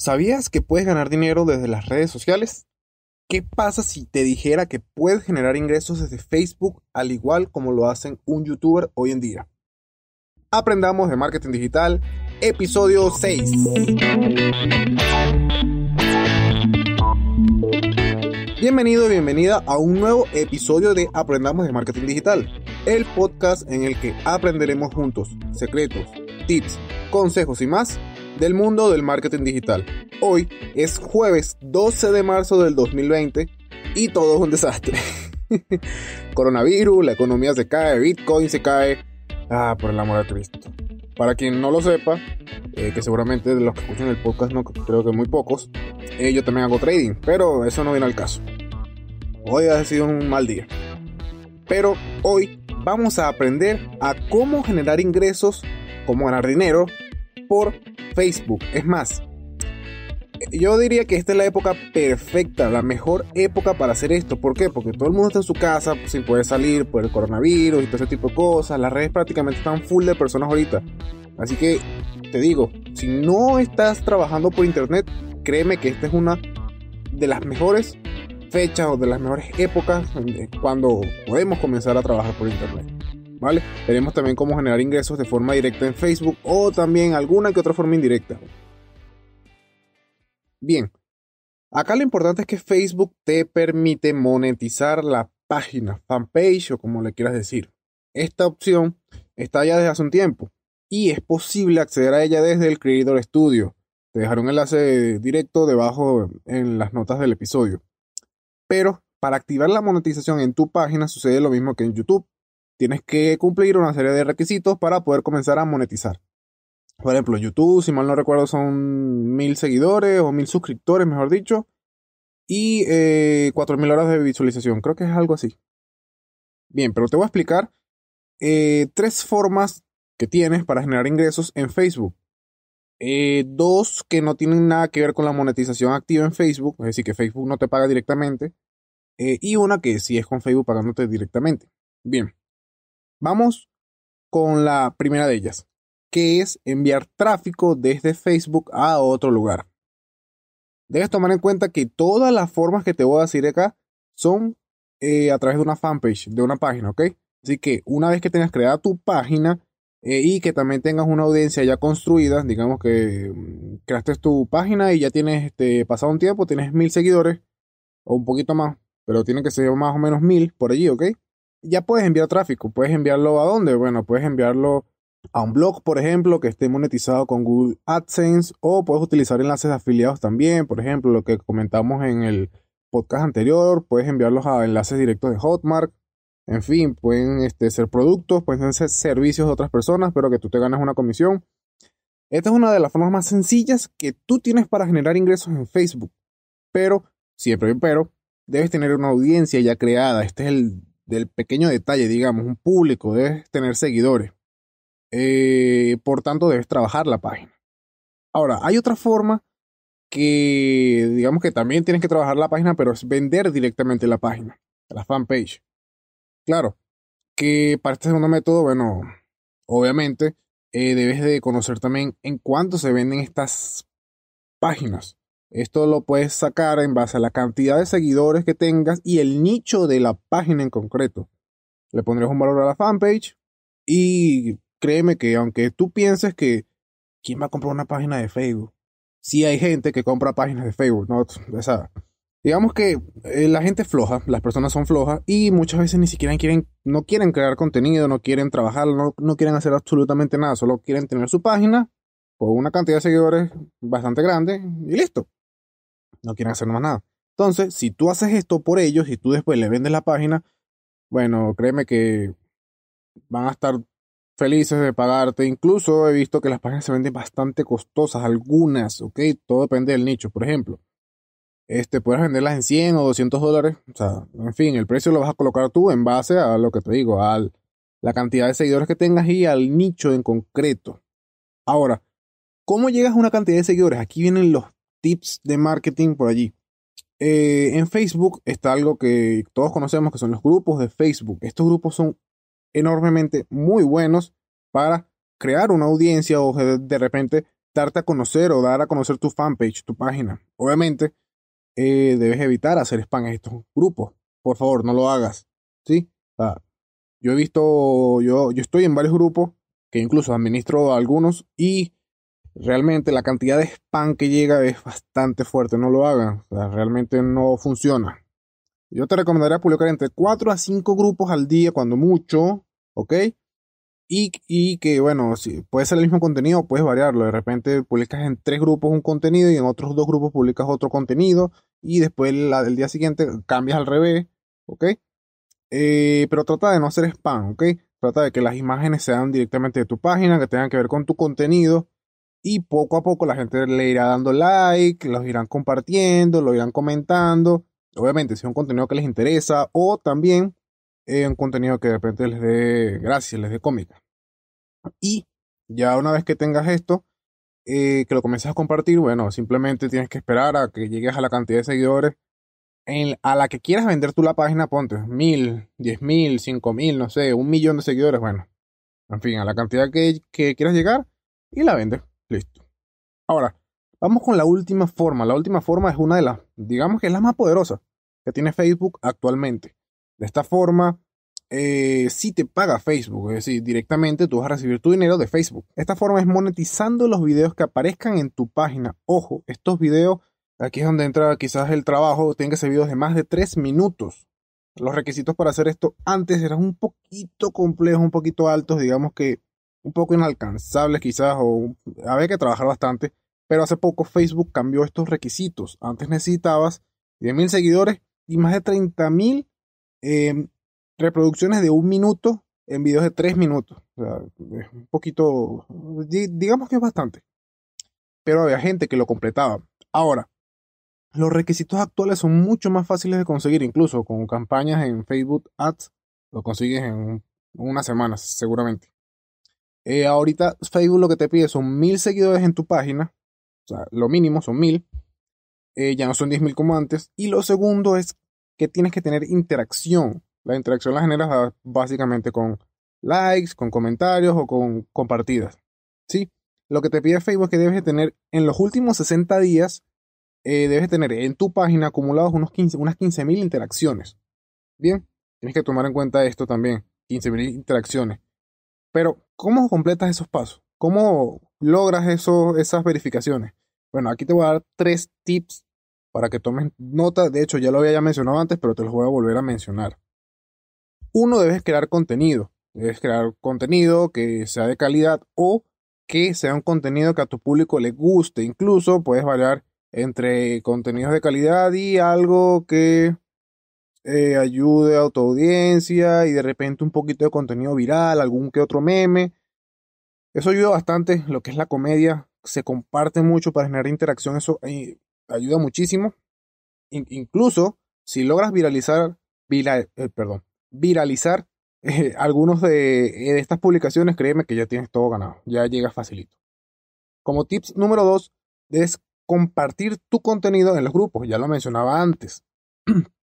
¿Sabías que puedes ganar dinero desde las redes sociales? ¿Qué pasa si te dijera que puedes generar ingresos desde Facebook al igual como lo hacen un youtuber hoy en día? Aprendamos de marketing digital, episodio 6. Bienvenido y bienvenida a un nuevo episodio de Aprendamos de Marketing Digital, el podcast en el que aprenderemos juntos secretos, tips, consejos y más del mundo del marketing digital. Hoy es jueves 12 de marzo del 2020 y todo es un desastre. Coronavirus, la economía se cae, Bitcoin se cae. Ah, por el amor de Cristo. Para quien no lo sepa, eh, que seguramente de los que escuchan el podcast no creo que muy pocos, eh, yo también hago trading, pero eso no viene al caso. Hoy ha sido un mal día. Pero hoy vamos a aprender a cómo generar ingresos, cómo ganar dinero por Facebook. Es más, yo diría que esta es la época perfecta, la mejor época para hacer esto. ¿Por qué? Porque todo el mundo está en su casa sin poder salir por el coronavirus y todo ese tipo de cosas. Las redes prácticamente están full de personas ahorita. Así que te digo, si no estás trabajando por internet, créeme que esta es una de las mejores fechas o de las mejores épocas cuando podemos comenzar a trabajar por internet. ¿Vale? Veremos también cómo generar ingresos de forma directa en Facebook o también alguna que otra forma indirecta. Bien, acá lo importante es que Facebook te permite monetizar la página, fanpage o como le quieras decir. Esta opción está ya desde hace un tiempo y es posible acceder a ella desde el Creator Studio. Te dejaré un enlace directo debajo en las notas del episodio. Pero para activar la monetización en tu página sucede lo mismo que en YouTube tienes que cumplir una serie de requisitos para poder comenzar a monetizar. Por ejemplo, YouTube, si mal no recuerdo, son mil seguidores o mil suscriptores, mejor dicho, y eh, mil horas de visualización. Creo que es algo así. Bien, pero te voy a explicar eh, tres formas que tienes para generar ingresos en Facebook. Eh, dos que no tienen nada que ver con la monetización activa en Facebook, es decir, que Facebook no te paga directamente. y una que sí es con Facebook pagándote directamente. Bien, Vamos con la primera de ellas, que es enviar tráfico desde Facebook a otro lugar. Debes tomar en cuenta que todas las formas que te voy a decir acá son eh, a través de una fanpage, de una página, ¿ok? Así que una vez que tengas creada tu página eh, y que también tengas una audiencia ya construida, digamos que mm, creaste tu página y ya tienes este, pasado un tiempo, tienes mil seguidores o un poquito más, pero tienen que ser más o menos mil por allí, ¿ok? Ya puedes enviar tráfico. Puedes enviarlo a dónde? Bueno, puedes enviarlo a un blog, por ejemplo, que esté monetizado con Google AdSense o puedes utilizar enlaces afiliados también, por ejemplo, lo que comentamos en el podcast anterior, puedes enviarlos a enlaces directos de Hotmart. En fin, pueden este, ser productos, pueden ser servicios de otras personas, pero que tú te ganas una comisión. Esta es una de las formas más sencillas que tú tienes para generar ingresos en Facebook. Pero, siempre pero, debes tener una audiencia ya creada. Este es el del pequeño detalle, digamos, un público, debes tener seguidores. Eh, por tanto, debes trabajar la página. Ahora, hay otra forma que, digamos que también tienes que trabajar la página, pero es vender directamente la página, la fanpage. Claro, que para este segundo método, bueno, obviamente eh, debes de conocer también en cuánto se venden estas páginas. Esto lo puedes sacar en base a la cantidad de seguidores que tengas y el nicho de la página en concreto. Le pondrás un valor a la fanpage y créeme que aunque tú pienses que ¿quién va a comprar una página de Facebook? Sí hay gente que compra páginas de Facebook, ¿no? digamos que eh, la gente es floja, las personas son flojas y muchas veces ni siquiera quieren, no quieren crear contenido, no quieren trabajar, no quieren hacer absolutamente nada, solo quieren tener su página con una cantidad de seguidores bastante grande y listo no quieren hacer más nada. Entonces, si tú haces esto por ellos y tú después le vendes la página, bueno, créeme que van a estar felices de pagarte. Incluso he visto que las páginas se venden bastante costosas, algunas, ¿ok? Todo depende del nicho. Por ejemplo, este, puedes venderlas en 100 o 200 dólares. O sea, en fin, el precio lo vas a colocar tú en base a lo que te digo, a la cantidad de seguidores que tengas y al nicho en concreto. Ahora, ¿cómo llegas a una cantidad de seguidores? Aquí vienen los tips de marketing por allí. Eh, en Facebook está algo que todos conocemos que son los grupos de Facebook. Estos grupos son enormemente muy buenos para crear una audiencia o de repente darte a conocer o dar a conocer tu fanpage, tu página. Obviamente, eh, debes evitar hacer spam en estos grupos. Por favor, no lo hagas. ¿Sí? yo he visto, yo, yo estoy en varios grupos que incluso administro algunos y realmente la cantidad de spam que llega es bastante fuerte. No lo hagan. realmente no funciona. Yo te recomendaría publicar entre 4 a 5 grupos al día, cuando mucho, ¿ok? Y, que, bueno, si puede ser el mismo contenido, puedes variarlo. De repente publicas en tres grupos un contenido y en otros dos grupos publicas otro contenido y después la del día siguiente cambias al revés, ¿ok? Eh, pero trata de no hacer spam, ¿ok? Trata de que las imágenes sean directamente de tu página, que tengan que ver con tu contenido y poco a poco la gente le irá dando like, los irán compartiendo, lo irán comentando. Obviamente, si es un contenido que les interesa o también eh, un contenido que de repente les dé gracia, les dé cómica. Y ya una vez que tengas esto, eh, que lo comiences a compartir, bueno, simplemente tienes que esperar a que llegues a la cantidad de seguidores en, a la que quieras vender tú la página, ponte mil, diez mil, cinco mil, no sé, un millón de seguidores, bueno, en fin, a la cantidad que, que quieras llegar y la vendes, listo. Ahora, vamos con la última forma. La última forma es una de las, digamos que es la más poderosa que tiene Facebook actualmente. De esta forma, eh, si te paga Facebook, es decir, directamente tú vas a recibir tu dinero de Facebook. Esta forma es monetizando los videos que aparezcan en tu página. Ojo, estos videos, aquí es donde entra quizás el trabajo, tienen que ser videos de más de 3 minutos. Los requisitos para hacer esto antes eran un poquito complejos, un poquito altos, digamos que un poco inalcanzables quizás, o había que trabajar bastante. Pero hace poco Facebook cambió estos requisitos. Antes necesitabas 10.000 seguidores y más de 30.000 eh, reproducciones de un minuto en videos de tres minutos. O sea, es un poquito, digamos que es bastante. Pero había gente que lo completaba. Ahora, los requisitos actuales son mucho más fáciles de conseguir, incluso con campañas en Facebook Ads, lo consigues en unas semanas, seguramente. Eh, ahorita Facebook lo que te pide son mil seguidores en tu página, o sea, lo mínimo son mil, eh, ya no son diez mil como antes, y lo segundo es que tienes que tener interacción. La interacción la generas ah, básicamente con likes, con comentarios o con compartidas. ¿Sí? Lo que te pide Facebook es que debes tener en los últimos 60 días, eh, debes tener en tu página acumulados unos 15, unas 15.000 interacciones. Bien, tienes que tomar en cuenta esto también, 15.000 interacciones. Pero, ¿cómo completas esos pasos? ¿Cómo logras eso, esas verificaciones? Bueno, aquí te voy a dar tres tips para que tomes nota. De hecho, ya lo había mencionado antes, pero te los voy a volver a mencionar. Uno, debes crear contenido. Debes crear contenido que sea de calidad o que sea un contenido que a tu público le guste. Incluso puedes variar entre contenidos de calidad y algo que eh, ayude a tu audiencia y de repente un poquito de contenido viral, algún que otro meme. Eso ayuda bastante. Lo que es la comedia se comparte mucho para generar interacción. Eso eh, ayuda muchísimo. incluso si logras viralizar, eh, perdón, viralizar eh, algunos de, estas publicaciones, créeme que ya tienes todo ganado, ya llegas facilito. Como tips número dos, es compartir tu contenido en los grupos, ya lo mencionaba antes.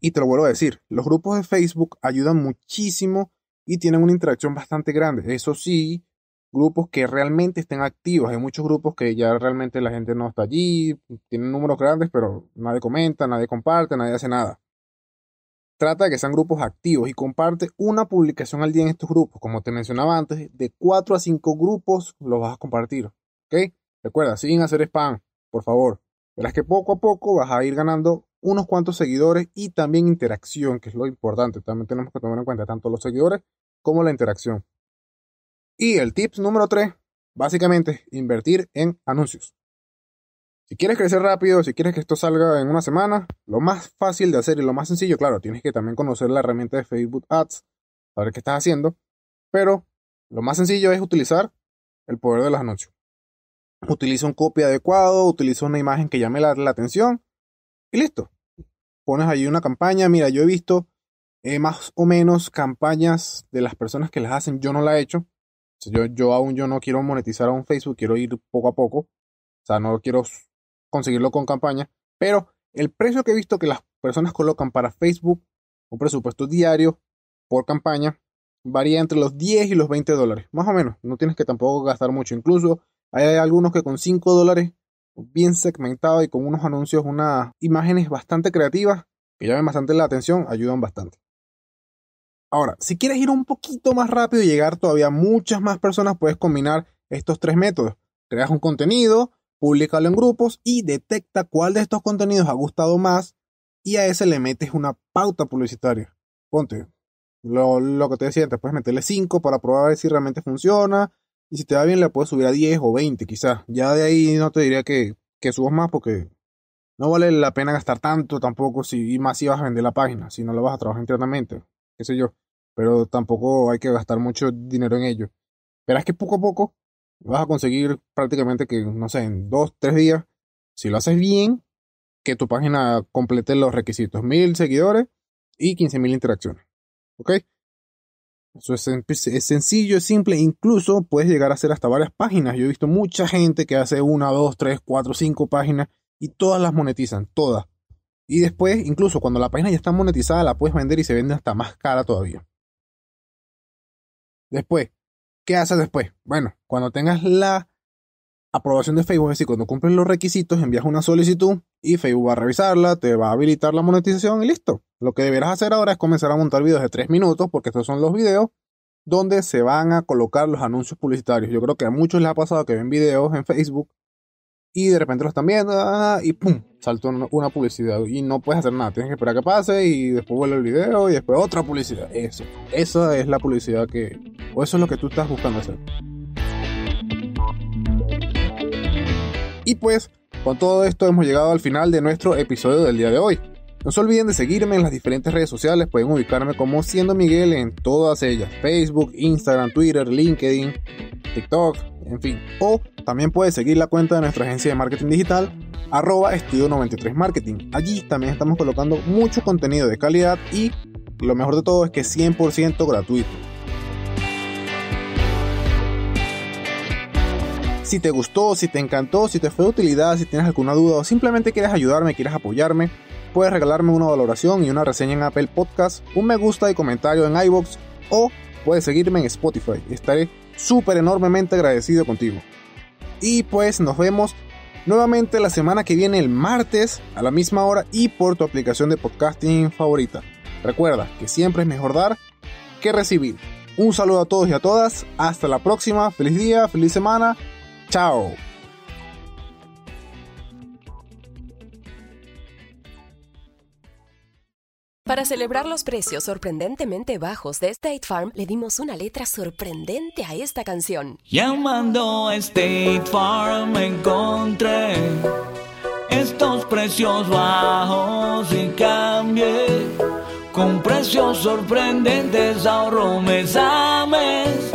y te lo vuelvo a decir, los grupos de Facebook ayudan muchísimo y tienen una interacción bastante grande. Eso sí, grupos que realmente estén activos. Hay muchos grupos que ya realmente la gente no está allí, tienen números grandes, pero nadie comenta, nadie comparte, nadie hace nada. Trata de que sean grupos activos y comparte una publicación al día en estos grupos. Como te mencionaba antes, de 4 a 5 grupos los vas a compartir. ¿Ok? Recuerda, sin hacer spam, por favor. Verás que poco a poco vas a ir ganando unos cuantos seguidores y también interacción, que es lo importante. También tenemos que tomar en cuenta tanto los seguidores como la interacción. Y el tips número 3, básicamente, invertir en anuncios. Si quieres crecer rápido, si quieres que esto salga en una semana, lo más fácil de hacer y lo más sencillo, claro, tienes que también conocer la herramienta de Facebook Ads, saber qué estás haciendo, pero lo más sencillo es utilizar el poder de los anuncios. Utiliza un copy adecuado, utiliza una imagen que llame la, atención y listo. Pones ahí una campaña, mira, yo he visto eh, más o menos campañas de las personas que las hacen, yo no la he hecho, yo, yo aún yo no quiero monetizar a un Facebook, quiero ir poco a poco. O sea, no quiero conseguirlo con campaña. Pero el precio que he visto que las personas colocan para Facebook, un presupuesto diario por campaña, varía entre los 10 y los 20 dólares. Más o menos. No tienes que tampoco gastar mucho. Incluso Hay algunos que con 5 dólares, bien segmentado y con unos anuncios, unas imágenes bastante creativas que llamen bastante la atención, ayudan bastante. Ahora, si quieres ir un poquito más rápido y llegar todavía a muchas más personas, puedes combinar estos tres métodos. Creas un contenido, públicalo en grupos y detecta cuál de estos contenidos ha gustado más y a ese le metes una pauta publicitaria. Ponte, lo, que te decía, te puedes meterle 5 para probar si realmente funciona y si te va bien le puedes subir a 10 o 20 quizás. Ya de ahí no te diría que, que subas más porque no vale la pena gastar tanto tampoco si más si vas a vender la página, si no la vas a trabajar internamente qué sé yo, pero tampoco hay que gastar mucho dinero en ello. Verás que poco a poco vas a conseguir prácticamente que, no sé, en dos, tres días, si lo haces bien, que tu página complete los requisitos, mil seguidores y quince mil interacciones. ¿Ok? Eso es, es, sencillo, es simple, incluso puedes llegar a hacer hasta varias páginas. Yo he visto mucha gente que hace una, dos, tres, cuatro, cinco páginas y todas las monetizan, todas. Y después, incluso cuando la página ya está monetizada, la puedes vender y se vende hasta más cara todavía. Después, ¿qué haces después? Bueno, cuando tengas la aprobación de Facebook, es decir, cuando cumples los requisitos, envías una solicitud y Facebook va a revisarla, te va a habilitar la monetización y listo. Lo que deberás hacer ahora es comenzar a montar videos de 3 minutos, porque estos son los videos donde se van a colocar los anuncios publicitarios. Yo creo que a muchos les ha pasado que ven videos en Facebook y de repente lo están viendo ah, y ¡pum! saltó una publicidad y no puedes hacer nada, tienes que esperar que pase y después vuelve el video y después otra publicidad. Eso, esa es la publicidad que, o eso es lo que tú estás buscando hacer. Y pues, con todo esto hemos llegado al final de nuestro episodio del día de hoy. No se olviden de seguirme en las diferentes redes sociales, pueden ubicarme como siendo Miguel en todas ellas, Facebook, Instagram, Twitter, LinkedIn, TikTok, en fin. O también puedes seguir la cuenta de nuestra agencia de marketing digital, arroba estudio 93 marketing. Allí también estamos colocando mucho contenido de calidad y lo mejor de todo es que es 100% gratuito. Si te gustó, si te encantó, si te fue de utilidad, si tienes alguna duda o simplemente quieres ayudarme, quieres apoyarme, puedes regalarme una valoración y una reseña en Apple Podcast, un me gusta y comentario en iBox o puedes seguirme en Spotify. Estaré súper enormemente agradecido contigo. Y pues nos vemos nuevamente la semana que viene el martes a la misma hora y por tu aplicación de podcasting favorita. Recuerda que siempre es mejor dar que recibir. Un saludo a todos y a todas. Hasta la próxima. Feliz día, feliz semana. Chao. Para celebrar los precios sorprendentemente bajos de State Farm, le dimos una letra sorprendente a esta canción. Llamando a State Farm encontré estos precios bajos y cambié. Con precios sorprendentes ahorro mes a mes.